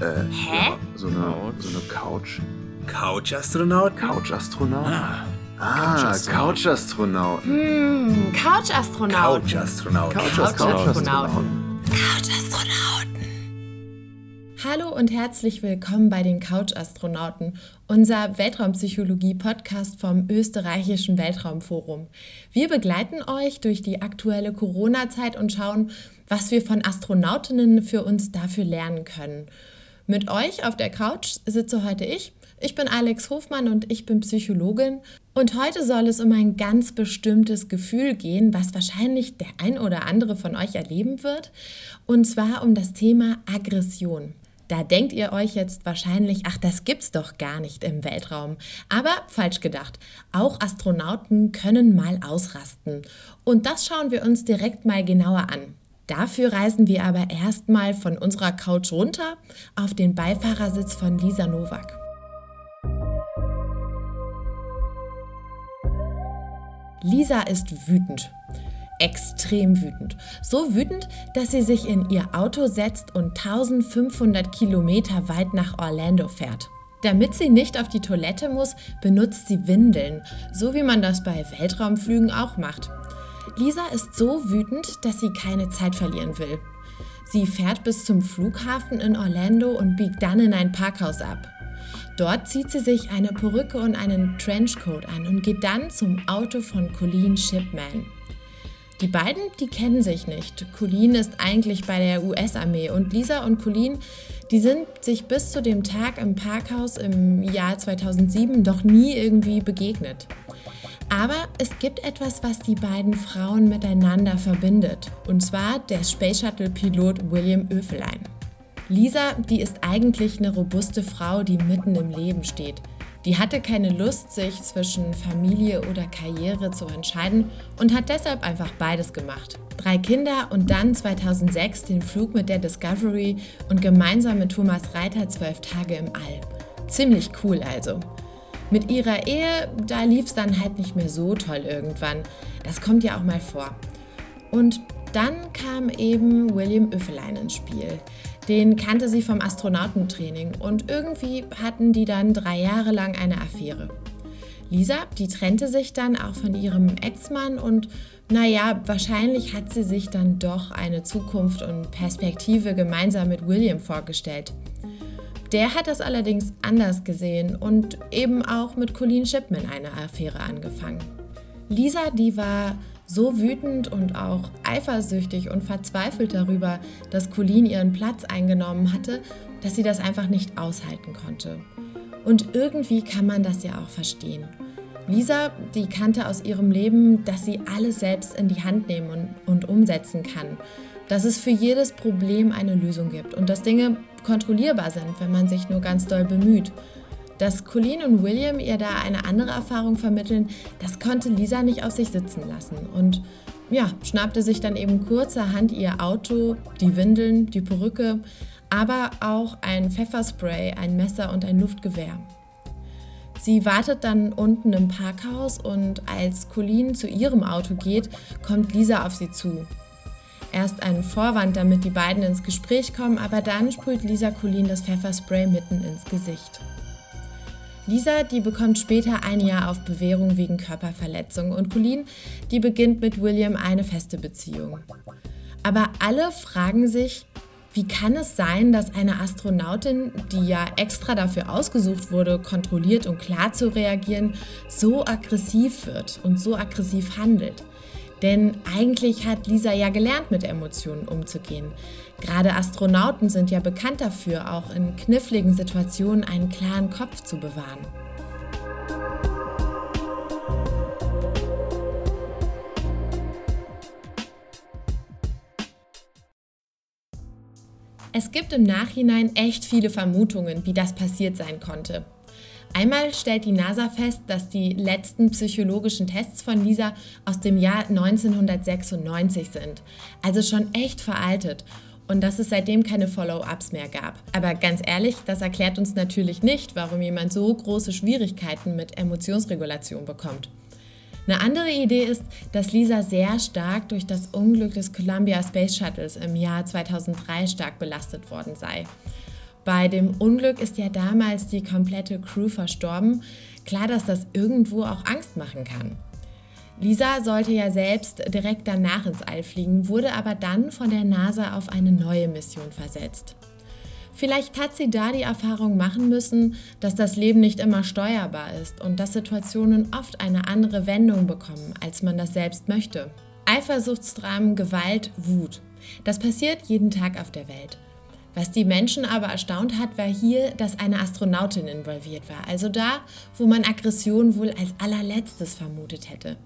Äh, Hä? Ja, so eine, so eine Couch. Couch-Astronaut? Couch-Astronaut? Ah, Ah, Couch-Astronaut. Couch-Astronaut. Hm, Couch-Astronaut. Couch-Astronaut. Couch-Astronauten. Hallo und herzlich willkommen bei den Couch-Astronauten, unser Weltraumpsychologie-Podcast vom Österreichischen Weltraumforum. Wir begleiten euch durch die aktuelle Corona-Zeit und schauen, was wir von Astronautinnen für uns dafür lernen können. Mit euch auf der Couch sitze heute ich. Ich bin Alex Hofmann und ich bin Psychologin. Und heute soll es um ein ganz bestimmtes Gefühl gehen, was wahrscheinlich der ein oder andere von euch erleben wird. Und zwar um das Thema Aggression. Da denkt ihr euch jetzt wahrscheinlich, ach, das gibt's doch gar nicht im Weltraum. Aber falsch gedacht. Auch Astronauten können mal ausrasten. Und das schauen wir uns direkt mal genauer an. Dafür reisen wir aber erstmal von unserer Couch runter auf den Beifahrersitz von Lisa Nowak. Lisa ist wütend. Extrem wütend. So wütend, dass sie sich in ihr Auto setzt und 1500 Kilometer weit nach Orlando fährt. Damit sie nicht auf die Toilette muss, benutzt sie Windeln, so wie man das bei Weltraumflügen auch macht. Lisa ist so wütend, dass sie keine Zeit verlieren will. Sie fährt bis zum Flughafen in Orlando und biegt dann in ein Parkhaus ab. Dort zieht sie sich eine Perücke und einen Trenchcoat an und geht dann zum Auto von Colleen Shipman. Die beiden, die kennen sich nicht. Colleen ist eigentlich bei der US-Armee und Lisa und Colleen, die sind sich bis zu dem Tag im Parkhaus im Jahr 2007 doch nie irgendwie begegnet. Aber es gibt etwas, was die beiden Frauen miteinander verbindet. Und zwar der Space Shuttle-Pilot William Oefelein. Lisa, die ist eigentlich eine robuste Frau, die mitten im Leben steht. Die hatte keine Lust, sich zwischen Familie oder Karriere zu entscheiden und hat deshalb einfach beides gemacht. Drei Kinder und dann 2006 den Flug mit der Discovery und gemeinsam mit Thomas Reiter zwölf Tage im All. Ziemlich cool also. Mit ihrer Ehe, da lief es dann halt nicht mehr so toll irgendwann. Das kommt ja auch mal vor. Und dann kam eben William Oefelein ins Spiel. Den kannte sie vom Astronautentraining und irgendwie hatten die dann drei Jahre lang eine Affäre. Lisa, die trennte sich dann auch von ihrem Ex-Mann und naja, wahrscheinlich hat sie sich dann doch eine Zukunft und Perspektive gemeinsam mit William vorgestellt. Der hat das allerdings anders gesehen und eben auch mit Colleen Shipman eine Affäre angefangen. Lisa, die war so wütend und auch eifersüchtig und verzweifelt darüber, dass Colleen ihren Platz eingenommen hatte, dass sie das einfach nicht aushalten konnte. Und irgendwie kann man das ja auch verstehen. Lisa, die kannte aus ihrem Leben, dass sie alles selbst in die Hand nehmen und, und umsetzen kann. Dass es für jedes Problem eine Lösung gibt und dass Dinge kontrollierbar sind, wenn man sich nur ganz doll bemüht. Dass Colleen und William ihr da eine andere Erfahrung vermitteln, das konnte Lisa nicht auf sich sitzen lassen. Und ja, schnappte sich dann eben kurzerhand ihr Auto, die Windeln, die Perücke, aber auch ein Pfefferspray, ein Messer und ein Luftgewehr. Sie wartet dann unten im Parkhaus und als Colleen zu ihrem Auto geht, kommt Lisa auf sie zu. Erst ein Vorwand, damit die beiden ins Gespräch kommen, aber dann sprüht Lisa Colleen das Pfefferspray mitten ins Gesicht. Lisa, die bekommt später ein Jahr auf Bewährung wegen Körperverletzung und Colleen, die beginnt mit William eine feste Beziehung. Aber alle fragen sich, wie kann es sein, dass eine Astronautin, die ja extra dafür ausgesucht wurde, kontrolliert und klar zu reagieren, so aggressiv wird und so aggressiv handelt? Denn eigentlich hat Lisa ja gelernt, mit Emotionen umzugehen. Gerade Astronauten sind ja bekannt dafür, auch in kniffligen Situationen einen klaren Kopf zu bewahren. Es gibt im Nachhinein echt viele Vermutungen, wie das passiert sein konnte. Einmal stellt die NASA fest, dass die letzten psychologischen Tests von Lisa aus dem Jahr 1996 sind, also schon echt veraltet und dass es seitdem keine Follow-ups mehr gab. Aber ganz ehrlich, das erklärt uns natürlich nicht, warum jemand so große Schwierigkeiten mit Emotionsregulation bekommt. Eine andere Idee ist, dass Lisa sehr stark durch das Unglück des Columbia Space Shuttles im Jahr 2003 stark belastet worden sei. Bei dem Unglück ist ja damals die komplette Crew verstorben. Klar, dass das irgendwo auch Angst machen kann. Lisa sollte ja selbst direkt danach ins All fliegen, wurde aber dann von der NASA auf eine neue Mission versetzt. Vielleicht hat sie da die Erfahrung machen müssen, dass das Leben nicht immer steuerbar ist und dass Situationen oft eine andere Wendung bekommen, als man das selbst möchte. Eifersuchtsdramen, Gewalt, Wut. Das passiert jeden Tag auf der Welt. Was die Menschen aber erstaunt hat, war hier, dass eine Astronautin involviert war, also da, wo man Aggression wohl als allerletztes vermutet hätte.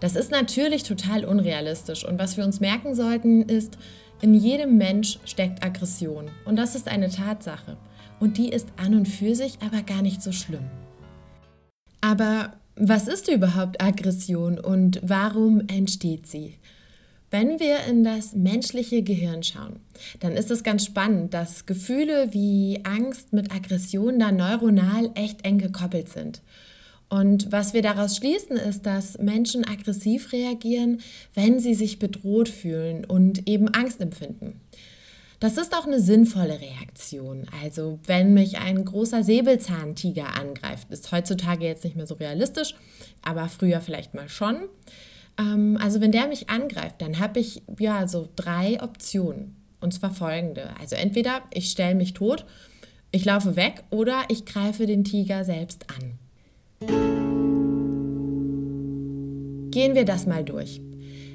Das ist natürlich total unrealistisch und was wir uns merken sollten ist, in jedem Mensch steckt Aggression und das ist eine Tatsache und die ist an und für sich aber gar nicht so schlimm. Aber was ist überhaupt Aggression und warum entsteht sie? Wenn wir in das menschliche Gehirn schauen, dann ist es ganz spannend, dass Gefühle wie Angst mit Aggression da neuronal echt eng gekoppelt sind. Und was wir daraus schließen, ist, dass Menschen aggressiv reagieren, wenn sie sich bedroht fühlen und eben Angst empfinden. Das ist auch eine sinnvolle Reaktion. Also wenn mich ein großer Säbelzahntiger angreift, ist heutzutage jetzt nicht mehr so realistisch, aber früher vielleicht mal schon. Ähm, also wenn der mich angreift, dann habe ich ja so drei Optionen. Und zwar folgende. Also entweder ich stelle mich tot, ich laufe weg oder ich greife den Tiger selbst an. Gehen wir das mal durch.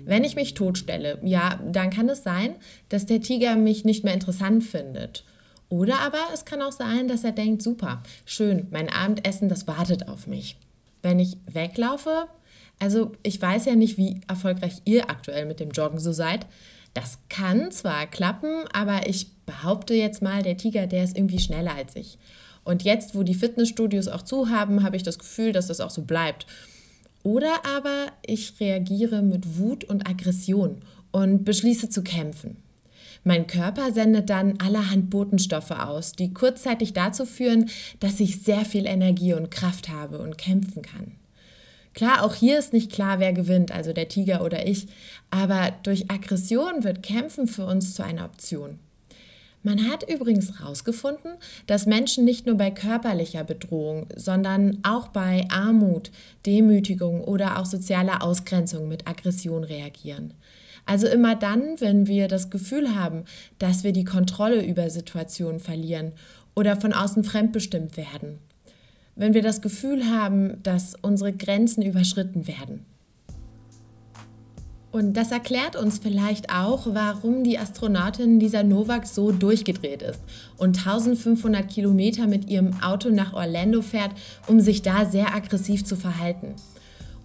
Wenn ich mich totstelle, ja, dann kann es sein, dass der Tiger mich nicht mehr interessant findet. Oder aber es kann auch sein, dass er denkt, super, schön, mein Abendessen, das wartet auf mich. Wenn ich weglaufe, also ich weiß ja nicht, wie erfolgreich ihr aktuell mit dem Joggen so seid. Das kann zwar klappen, aber ich behaupte jetzt mal, der Tiger, der ist irgendwie schneller als ich. Und jetzt, wo die Fitnessstudios auch zu haben, habe ich das Gefühl, dass das auch so bleibt. Oder aber ich reagiere mit Wut und Aggression und beschließe zu kämpfen. Mein Körper sendet dann allerhand Botenstoffe aus, die kurzzeitig dazu führen, dass ich sehr viel Energie und Kraft habe und kämpfen kann. Klar, auch hier ist nicht klar, wer gewinnt, also der Tiger oder ich, aber durch Aggression wird Kämpfen für uns zu einer Option. Man hat übrigens herausgefunden, dass Menschen nicht nur bei körperlicher Bedrohung, sondern auch bei Armut, Demütigung oder auch sozialer Ausgrenzung mit Aggression reagieren. Also immer dann, wenn wir das Gefühl haben, dass wir die Kontrolle über Situationen verlieren oder von außen fremdbestimmt werden. Wenn wir das Gefühl haben, dass unsere Grenzen überschritten werden. Und das erklärt uns vielleicht auch, warum die Astronautin Lisa Novak so durchgedreht ist und 1500 Kilometer mit ihrem Auto nach Orlando fährt, um sich da sehr aggressiv zu verhalten.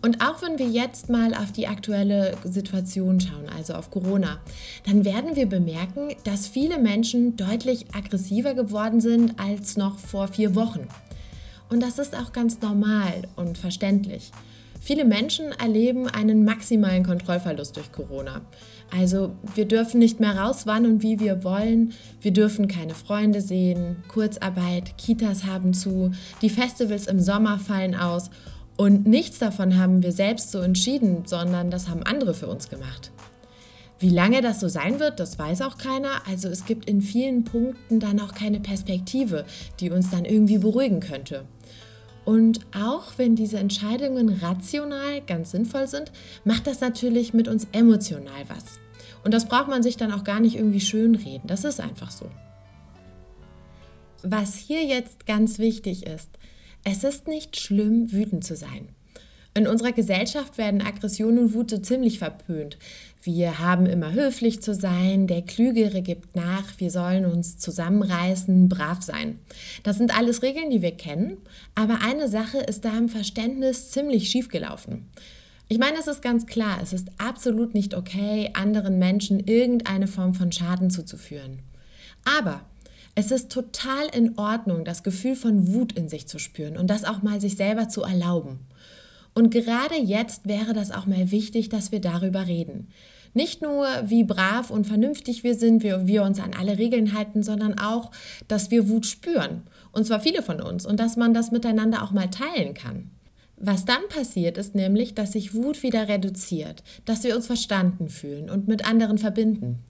Und auch wenn wir jetzt mal auf die aktuelle Situation schauen, also auf Corona, dann werden wir bemerken, dass viele Menschen deutlich aggressiver geworden sind als noch vor vier Wochen. Und das ist auch ganz normal und verständlich. Viele Menschen erleben einen maximalen Kontrollverlust durch Corona. Also wir dürfen nicht mehr raus, wann und wie wir wollen. Wir dürfen keine Freunde sehen, Kurzarbeit, Kitas haben zu, die Festivals im Sommer fallen aus. Und nichts davon haben wir selbst so entschieden, sondern das haben andere für uns gemacht. Wie lange das so sein wird, das weiß auch keiner. Also es gibt in vielen Punkten dann auch keine Perspektive, die uns dann irgendwie beruhigen könnte. Und auch wenn diese Entscheidungen rational ganz sinnvoll sind, macht das natürlich mit uns emotional was. Und das braucht man sich dann auch gar nicht irgendwie schönreden. Das ist einfach so. Was hier jetzt ganz wichtig ist, es ist nicht schlimm, wütend zu sein. In unserer Gesellschaft werden Aggression und Wut so ziemlich verpönt. Wir haben immer höflich zu sein, der Klügere gibt nach, wir sollen uns zusammenreißen, brav sein. Das sind alles Regeln, die wir kennen, aber eine Sache ist da im Verständnis ziemlich schief gelaufen. Ich meine, es ist ganz klar, es ist absolut nicht okay, anderen Menschen irgendeine Form von Schaden zuzuführen. Aber es ist total in Ordnung, das Gefühl von Wut in sich zu spüren und das auch mal sich selber zu erlauben. Und gerade jetzt wäre das auch mal wichtig, dass wir darüber reden. Nicht nur, wie brav und vernünftig wir sind, wie wir uns an alle Regeln halten, sondern auch, dass wir Wut spüren. Und zwar viele von uns. Und dass man das miteinander auch mal teilen kann. Was dann passiert, ist nämlich, dass sich Wut wieder reduziert, dass wir uns verstanden fühlen und mit anderen verbinden.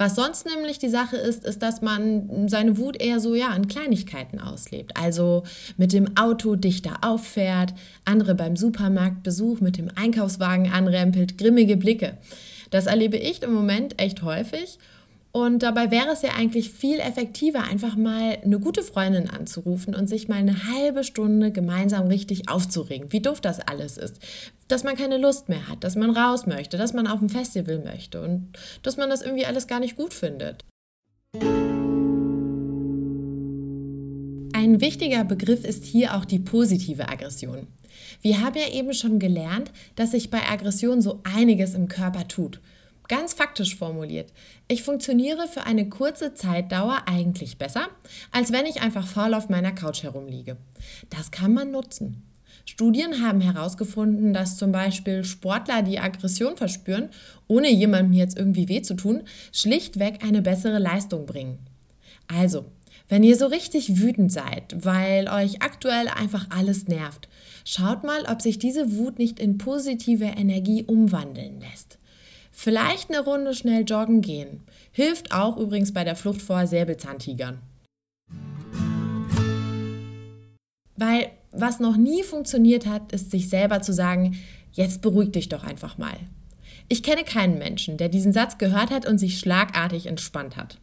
Was sonst nämlich die Sache ist, ist, dass man seine Wut eher so ja in Kleinigkeiten auslebt. Also mit dem Auto dichter auffährt, andere beim Supermarktbesuch mit dem Einkaufswagen anrempelt, grimmige Blicke. Das erlebe ich im Moment echt häufig und dabei wäre es ja eigentlich viel effektiver, einfach mal eine gute Freundin anzurufen und sich mal eine halbe Stunde gemeinsam richtig aufzuregen, wie doof das alles ist. Dass man keine Lust mehr hat, dass man raus möchte, dass man auf ein Festival möchte und dass man das irgendwie alles gar nicht gut findet. Ein wichtiger Begriff ist hier auch die positive Aggression. Wir haben ja eben schon gelernt, dass sich bei Aggression so einiges im Körper tut. Ganz faktisch formuliert, ich funktioniere für eine kurze Zeitdauer eigentlich besser, als wenn ich einfach faul auf meiner Couch herumliege. Das kann man nutzen. Studien haben herausgefunden, dass zum Beispiel Sportler, die Aggression verspüren, ohne jemandem jetzt irgendwie weh zu tun, schlichtweg eine bessere Leistung bringen. Also, wenn ihr so richtig wütend seid, weil euch aktuell einfach alles nervt, schaut mal, ob sich diese Wut nicht in positive Energie umwandeln lässt. Vielleicht eine Runde schnell joggen gehen. Hilft auch übrigens bei der Flucht vor Säbelzahntigern. Weil was noch nie funktioniert hat, ist sich selber zu sagen, jetzt beruhig dich doch einfach mal. Ich kenne keinen Menschen, der diesen Satz gehört hat und sich schlagartig entspannt hat.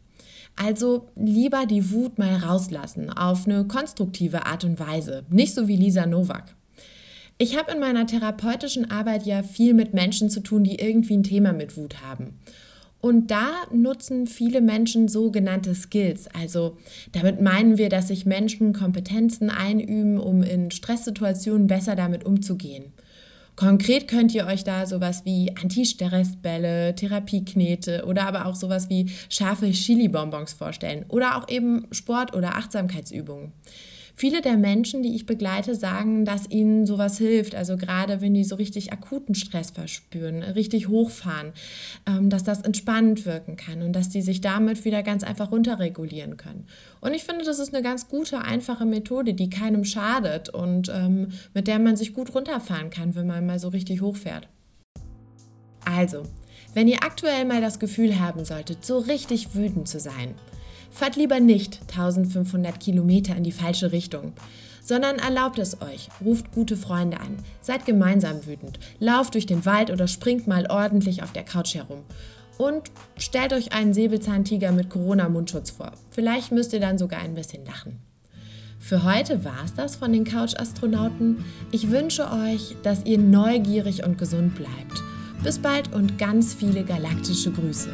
Also lieber die Wut mal rauslassen auf eine konstruktive Art und Weise, nicht so wie Lisa Nowak. Ich habe in meiner therapeutischen Arbeit ja viel mit Menschen zu tun, die irgendwie ein Thema mit Wut haben. Und da nutzen viele Menschen sogenannte Skills. Also damit meinen wir, dass sich Menschen Kompetenzen einüben, um in Stresssituationen besser damit umzugehen. Konkret könnt ihr euch da sowas wie Anti-Stressbälle, Therapieknete oder aber auch sowas wie scharfe Chili-Bonbons vorstellen oder auch eben Sport- oder Achtsamkeitsübungen. Viele der Menschen, die ich begleite, sagen, dass ihnen sowas hilft. Also gerade wenn die so richtig akuten Stress verspüren, richtig hochfahren, ähm, dass das entspannend wirken kann und dass die sich damit wieder ganz einfach runterregulieren können. Und ich finde, das ist eine ganz gute, einfache Methode, die keinem schadet und ähm, mit der man sich gut runterfahren kann, wenn man mal so richtig hochfährt. Also, wenn ihr aktuell mal das Gefühl haben solltet, so richtig wütend zu sein, Fahrt lieber nicht 1500 Kilometer in die falsche Richtung, sondern erlaubt es euch, ruft gute Freunde an, seid gemeinsam wütend, lauft durch den Wald oder springt mal ordentlich auf der Couch herum. Und stellt euch einen Säbelzahntiger mit Corona-Mundschutz vor. Vielleicht müsst ihr dann sogar ein bisschen lachen. Für heute war es das von den Couch-Astronauten. Ich wünsche euch, dass ihr neugierig und gesund bleibt. Bis bald und ganz viele galaktische Grüße.